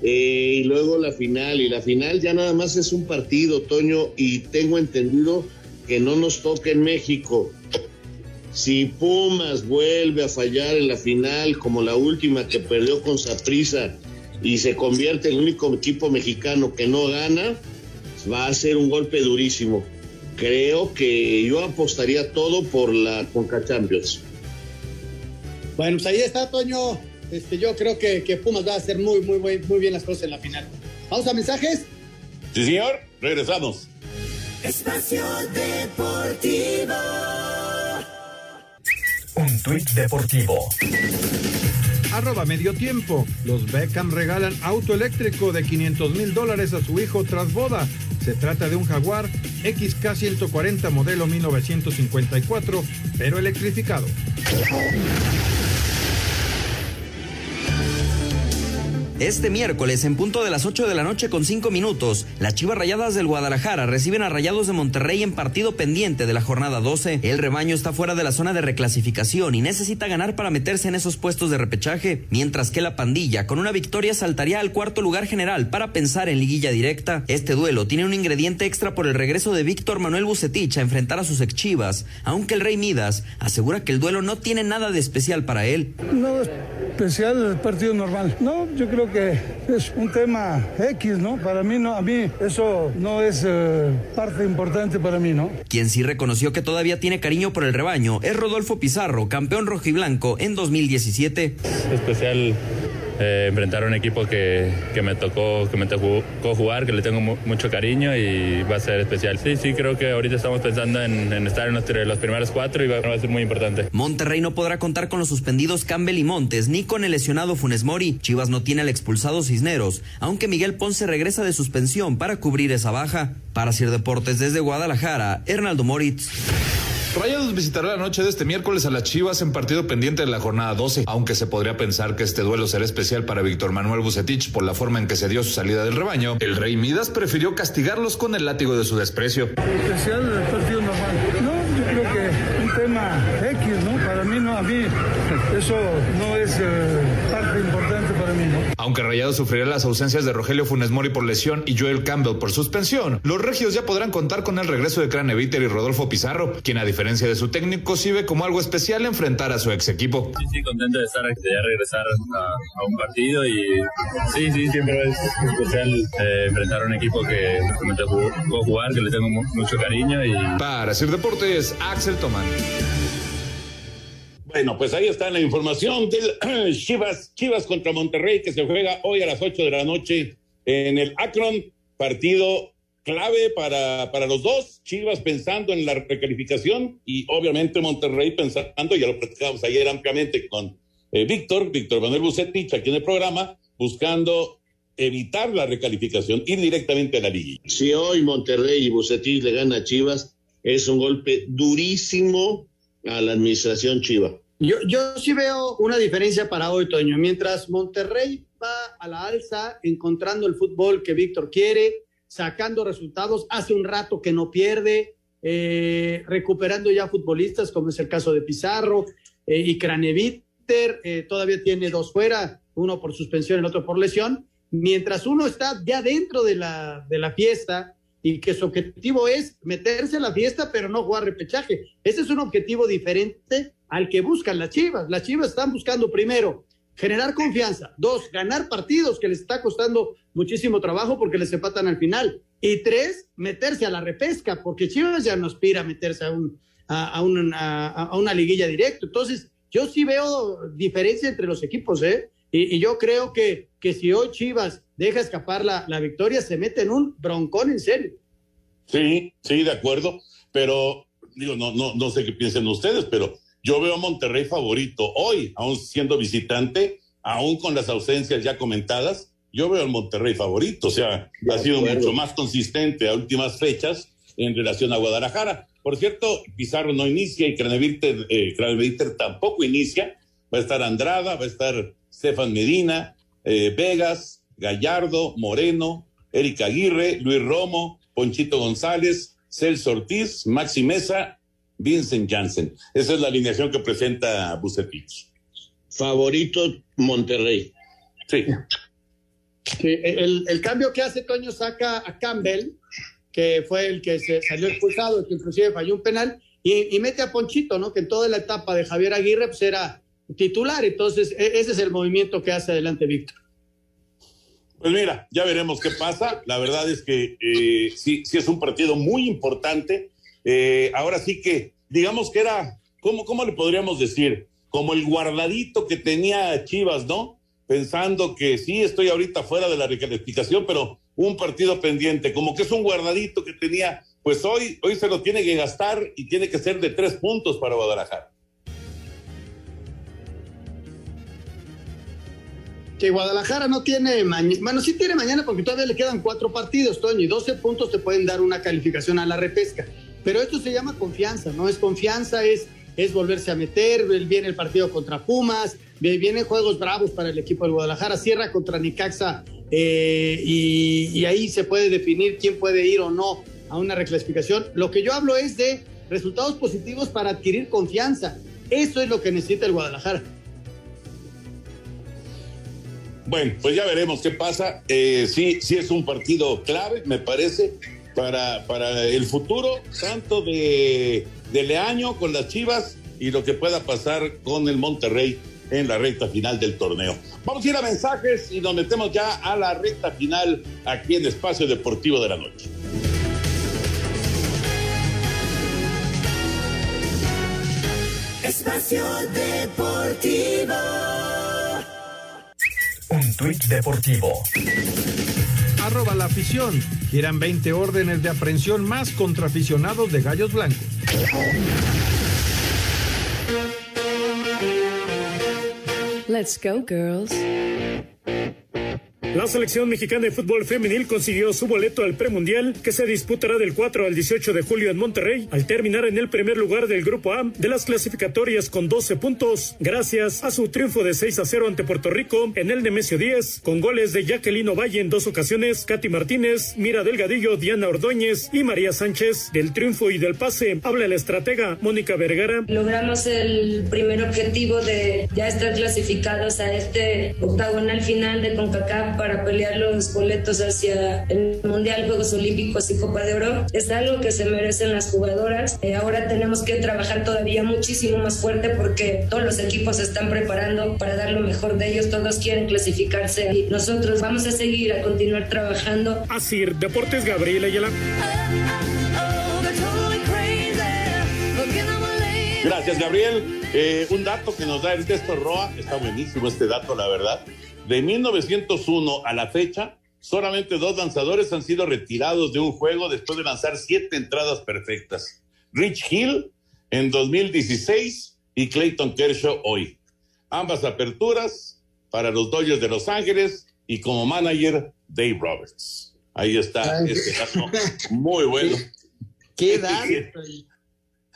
Eh, y luego la final. Y la final ya nada más es un partido, Toño. Y tengo entendido que no nos toca en México. Si Pumas vuelve a fallar en la final, como la última que perdió con Saprisa, y se convierte en el único equipo mexicano que no gana, va a ser un golpe durísimo. Creo que yo apostaría todo por la Conca Champions. Bueno, pues ahí está, Toño. Este, yo creo que, que Pumas va a hacer muy, muy, muy, muy bien las cosas en la final. Vamos a mensajes. Sí, señor. Regresamos. Espacio Deportivo. Un tuit deportivo. Arroba medio tiempo. Los Beckham regalan auto eléctrico de 500 mil dólares a su hijo tras boda. Se trata de un Jaguar XK140 modelo 1954, pero electrificado. Este miércoles, en punto de las 8 de la noche con 5 minutos, las Chivas Rayadas del Guadalajara reciben a Rayados de Monterrey en partido pendiente de la jornada 12. El rebaño está fuera de la zona de reclasificación y necesita ganar para meterse en esos puestos de repechaje, mientras que la pandilla con una victoria saltaría al cuarto lugar general para pensar en liguilla directa. Este duelo tiene un ingrediente extra por el regreso de Víctor Manuel Bucetich a enfrentar a sus ex Chivas, aunque el Rey Midas asegura que el duelo no tiene nada de especial para él. No especial el partido normal. No, yo creo que es un tema X, ¿no? Para mí no, a mí eso no es eh, parte importante para mí, ¿no? Quien sí reconoció que todavía tiene cariño por el rebaño es Rodolfo Pizarro, campeón rojiblanco en 2017. Especial eh, enfrentar a un equipo que, que, me tocó que me tocó jugar, que le tengo mu mucho cariño y va a ser especial. Sí, sí, creo que ahorita estamos pensando en, estar en los, primeros cuatro y va, va, a ser muy importante. Monterrey no podrá contar con los suspendidos Campbell y Montes, ni con el lesionado Funes Mori. Chivas no tiene al expulsado Cisneros, aunque Miguel Ponce regresa de suspensión para cubrir esa baja. Para Sir Deportes desde Guadalajara, Hernaldo Moritz. Rayados visitará la noche de este miércoles a las Chivas en partido pendiente de la jornada 12, aunque se podría pensar que este duelo será especial para Víctor Manuel Bucetich por la forma en que se dio su salida del rebaño. El Rey Midas prefirió castigarlos con el látigo de su desprecio. Especial partido normal. No, yo creo que un tema X, ¿no? Para mí, no, a mí eso no es eh, parte importante para mí, ¿no? Aunque Rayados sufrirá las ausencias de Rogelio Funes Mori por lesión y Joel Campbell por suspensión, los regios ya podrán contar con el regreso de Craneviter y Rodolfo Pizarro, quien a diferencia de su técnico sí ve como algo especial enfrentar a su ex equipo. Sí, sí, contento de estar aquí, de regresar a, a un partido y sí, sí, siempre es especial eh, enfrentar a un equipo que me tocó jugar, que le tengo mu- mucho cariño y Para hacer deportes, Axel Tomán. Bueno, pues ahí está la información del Chivas, Chivas contra Monterrey que se juega hoy a las 8 de la noche en el Akron, partido clave para, para los dos, Chivas pensando en la recalificación y obviamente Monterrey pensando, ya lo platicamos ayer ampliamente con eh, Víctor, Víctor Manuel Bucetich aquí en el programa, buscando evitar la recalificación, ir directamente a la liga. Si hoy Monterrey y Bucetich le gana a Chivas, es un golpe durísimo a la administración Chiva. Yo, yo sí veo una diferencia para hoy, Toño. Mientras Monterrey va a la alza, encontrando el fútbol que Víctor quiere, sacando resultados, hace un rato que no pierde, eh, recuperando ya futbolistas, como es el caso de Pizarro eh, y Craneviter, eh, todavía tiene dos fuera, uno por suspensión, el otro por lesión. Mientras uno está ya dentro de la, de la fiesta y que su objetivo es meterse a la fiesta, pero no jugar repechaje. Ese es un objetivo diferente al que buscan las Chivas. Las Chivas están buscando primero generar confianza, dos, ganar partidos que les está costando muchísimo trabajo porque les empatan al final, y tres, meterse a la repesca, porque Chivas ya no aspira a meterse a, un, a, a un- a- a una liguilla directa. Entonces, yo sí veo diferencia entre los equipos, ¿eh? Y, y yo creo que, que si hoy Chivas deja escapar la, la victoria, se mete en un broncón en serio. Sí, sí, de acuerdo, pero digo, no, no, no sé qué piensen ustedes, pero yo veo a Monterrey favorito hoy, aún siendo visitante, aún con las ausencias ya comentadas, yo veo al Monterrey favorito, o sea, ha sido mucho más consistente a últimas fechas en relación a Guadalajara. Por cierto, Pizarro no inicia y Craneviter, eh, tampoco inicia, va a estar Andrada, va a estar Stefan Medina, eh, Vegas, Gallardo, Moreno, Erika Aguirre, Luis Romo, Ponchito González, Celso Ortiz, Maxi Mesa, Vincent Janssen. Esa es la alineación que presenta Bucetich. Favorito Monterrey. Sí. Sí, el, el cambio que hace Toño saca a Campbell, que fue el que se salió expulsado, que inclusive falló un penal, y, y mete a Ponchito, ¿no? Que en toda la etapa de Javier Aguirre pues era titular, entonces e- ese es el movimiento que hace adelante Víctor. Pues mira, ya veremos qué pasa. La verdad es que eh, sí, sí es un partido muy importante. Eh, ahora sí que, digamos que era, ¿cómo, ¿cómo le podríamos decir? Como el guardadito que tenía Chivas, ¿no? Pensando que sí, estoy ahorita fuera de la recalificación, pero un partido pendiente, como que es un guardadito que tenía, pues hoy, hoy se lo tiene que gastar y tiene que ser de tres puntos para Guadalajara. Que Guadalajara no tiene mañana, bueno, sí tiene mañana porque todavía le quedan cuatro partidos, Toño, y 12 puntos te pueden dar una calificación a la repesca. Pero esto se llama confianza, ¿no? Es confianza, es, es volverse a meter, viene el partido contra Pumas, vi- vienen juegos bravos para el equipo del Guadalajara, cierra contra Nicaxa eh, y, y ahí se puede definir quién puede ir o no a una reclasificación. Lo que yo hablo es de resultados positivos para adquirir confianza. Eso es lo que necesita el Guadalajara. Bueno, pues ya veremos qué pasa. Eh, sí, sí es un partido clave, me parece, para, para el futuro, tanto de, de Leaño con las Chivas y lo que pueda pasar con el Monterrey en la recta final del torneo. Vamos a ir a mensajes y nos metemos ya a la recta final aquí en Espacio Deportivo de la Noche. Espacio Deportivo. Un tuit deportivo. Arroba la afición. Giran 20 órdenes de aprehensión más contra aficionados de Gallos Blancos. Let's go, girls. La selección mexicana de fútbol femenil consiguió su boleto al premundial que se disputará del 4 al 18 de julio en Monterrey al terminar en el primer lugar del grupo A de las clasificatorias con 12 puntos gracias a su triunfo de 6 a 0 ante Puerto Rico en el Nemesio 10 con goles de Jacqueline Valle en dos ocasiones, Katy Martínez, Mira Delgadillo, Diana Ordóñez y María Sánchez. Del triunfo y del pase habla la estratega Mónica Vergara. Logramos el primer objetivo de ya estar clasificados a este octagonal final de CONCACAF para pelear los boletos hacia el Mundial, Juegos Olímpicos y Copa de Oro. Es algo que se merecen las jugadoras. Eh, ahora tenemos que trabajar todavía muchísimo más fuerte porque todos los equipos se están preparando para dar lo mejor de ellos. Todos quieren clasificarse y nosotros vamos a seguir a continuar trabajando. Así, Deportes Gabriela Ayala. Gracias, Gabriel. Eh, un dato que nos da el texto Roa, está buenísimo este dato, la verdad. De 1901 a la fecha, solamente dos lanzadores han sido retirados de un juego después de lanzar siete entradas perfectas. Rich Hill en 2016 y Clayton Kershaw hoy. Ambas aperturas para los Dodgers de Los Ángeles y como manager Dave Roberts. Ahí está este dato muy bueno. ¿Qué dato?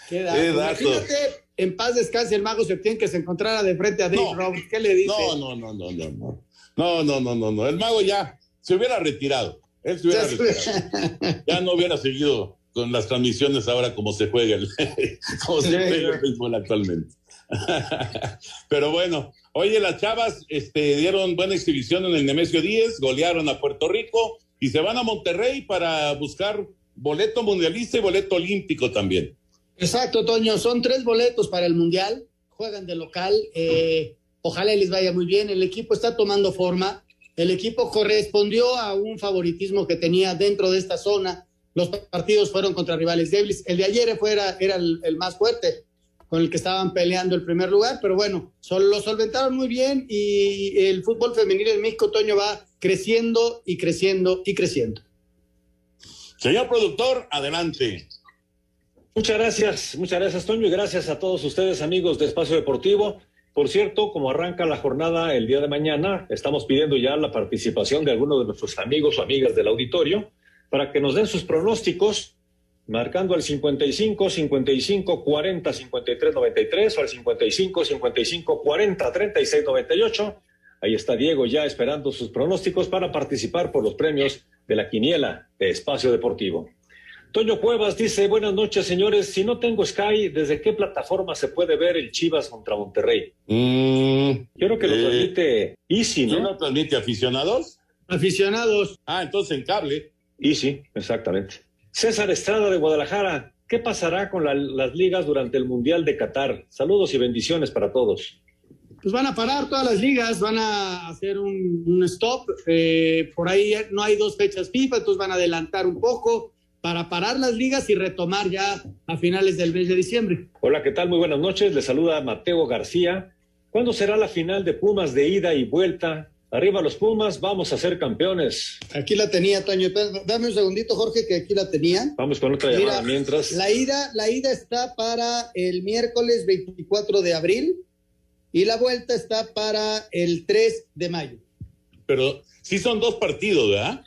¿Qué dato? Imagínate, en paz descanse el mago Septién que se encontrara de frente a Dave Roberts. ¿Qué le dice? No, no, no, no, no, no. No, no, no, no, no. El mago ya se hubiera retirado. Él se hubiera retirado. Ya no hubiera seguido con las transmisiones ahora como se juega el, como se juega el béisbol actualmente. Pero bueno, oye, las chavas este, dieron buena exhibición en el Nemesio 10, golearon a Puerto Rico y se van a Monterrey para buscar boleto mundialista y boleto olímpico también. Exacto, Toño. Son tres boletos para el Mundial. Juegan de local. Eh, ojalá les vaya muy bien. El equipo está tomando forma. El equipo correspondió a un favoritismo que tenía dentro de esta zona. Los partidos fueron contra rivales débiles. El de ayer fuera, era el, el más fuerte, con el que estaban peleando el primer lugar, pero bueno, sol, lo solventaron muy bien y el fútbol femenil en México, Toño, va creciendo y creciendo y creciendo. Señor productor, adelante. Muchas gracias, muchas gracias, Toño, y gracias a todos ustedes, amigos de Espacio Deportivo. Por cierto, como arranca la jornada el día de mañana, estamos pidiendo ya la participación de algunos de nuestros amigos o amigas del auditorio para que nos den sus pronósticos, marcando al 55 55 40 53 93 o al 55 55 40 36 98. Ahí está Diego ya esperando sus pronósticos para participar por los premios de la quiniela de Espacio Deportivo. Toño Cuevas dice, buenas noches señores, si no tengo Sky, ¿desde qué plataforma se puede ver el Chivas contra Monterrey? Mm, Yo creo que lo eh, transmite Easy, ¿Quién ¿no? lo transmite? ¿Aficionados? Aficionados. Ah, entonces en cable. Easy, exactamente. César Estrada de Guadalajara, ¿qué pasará con la- las ligas durante el Mundial de Qatar? Saludos y bendiciones para todos. Pues van a parar todas las ligas, van a hacer un, un stop. eh, por ahí no hay dos fechas FIFA, entonces van a adelantar un poco para parar las ligas y retomar ya a finales del mes de diciembre. Hola, ¿qué tal? Muy buenas noches. Les saluda Mateo García. ¿Cuándo será la final de Pumas de ida y vuelta? Arriba los Pumas, vamos a ser campeones. Aquí la tenía, Toño. Dame un segundito, Jorge, que aquí la tenía. Vamos con otra llamada Mira, mientras. La ida, la ida está para el miércoles 24 de abril y la vuelta está para el 3 de mayo. Pero sí son dos partidos, ¿verdad?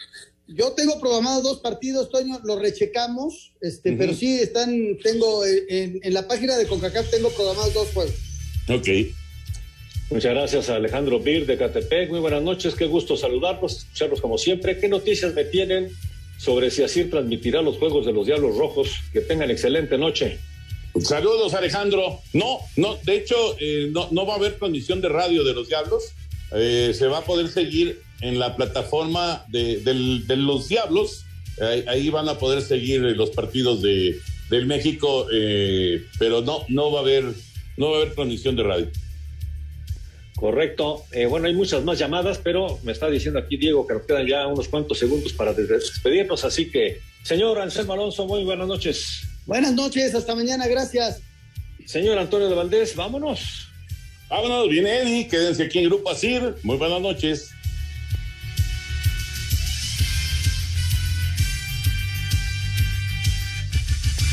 Yo tengo programados dos partidos, Toño, los rechecamos, este, pero sí están, tengo eh, en, en la página de CONCACAF tengo programados dos juegos. Ok. Muchas gracias a Alejandro Bir de Catepec. Muy buenas noches, qué gusto saludarlos, escucharlos como siempre. ¿Qué noticias me tienen sobre si así transmitirá los juegos de los Diablos Rojos? Que tengan excelente noche. Saludos, Alejandro. No, no, de hecho, eh, no, no va a haber condición de radio de los Diablos. Eh, se va a poder seguir en la plataforma de, del- de los Diablos. Ahí, ahí van a poder seguir los partidos de, del México, eh, pero no, no va a haber, no va a haber condición de radio. Correcto. Eh, bueno, hay muchas más llamadas, pero me está diciendo aquí Diego que nos quedan ya unos cuantos segundos para des- despedirnos. Así que, señor Anselmo Alonso, muy buenas noches. Buenas noches, hasta mañana, gracias. Señor Antonio de Valdés, vámonos. Vámonos, viene Eddie, quédense aquí en Grupo Asir. Muy buenas noches.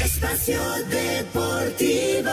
Espacio Deportivo.